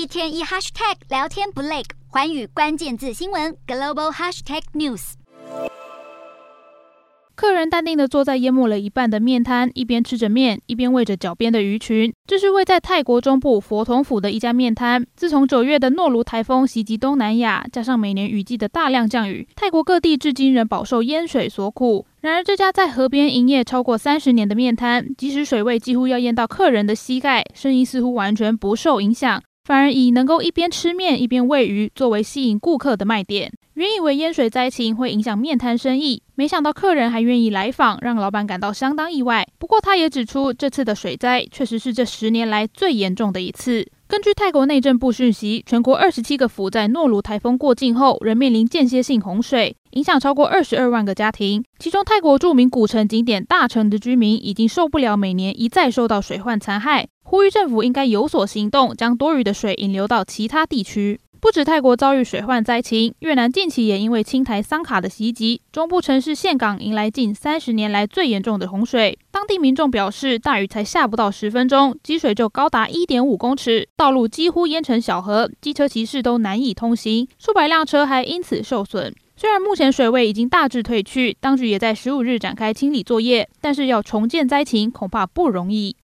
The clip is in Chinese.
一天一 hashtag 聊天不累，环宇关键字新闻 global hashtag news。客人淡定地坐在淹没了一半的面摊，一边吃着面，一边喂着脚边的鱼群。这是位在泰国中部佛统府的一家面摊。自从九月的诺卢台风袭击东南亚，加上每年雨季的大量降雨，泰国各地至今仍饱受淹水所苦。然而，这家在河边营业超过三十年的面摊，即使水位几乎要淹到客人的膝盖，生意似乎完全不受影响。反而以能够一边吃面一边喂鱼作为吸引顾客的卖点。原以为淹水灾情会影响面摊生意，没想到客人还愿意来访，让老板感到相当意外。不过，他也指出，这次的水灾确实是这十年来最严重的一次。根据泰国内政部讯息，全国二十七个府在诺鲁台风过境后，仍面临间歇性洪水，影响超过二十二万个家庭。其中，泰国著名古城景点大城的居民已经受不了每年一再受到水患残害，呼吁政府应该有所行动，将多余的水引流到其他地区。不止泰国遭遇水患灾情，越南近期也因为青台桑卡的袭击，中部城市岘港迎来近三十年来最严重的洪水。当地民众表示，大雨才下不到十分钟，积水就高达一点五公尺，道路几乎淹成小河，机车骑士都难以通行，数百辆车还因此受损。虽然目前水位已经大致退去，当局也在十五日展开清理作业，但是要重建灾情恐怕不容易。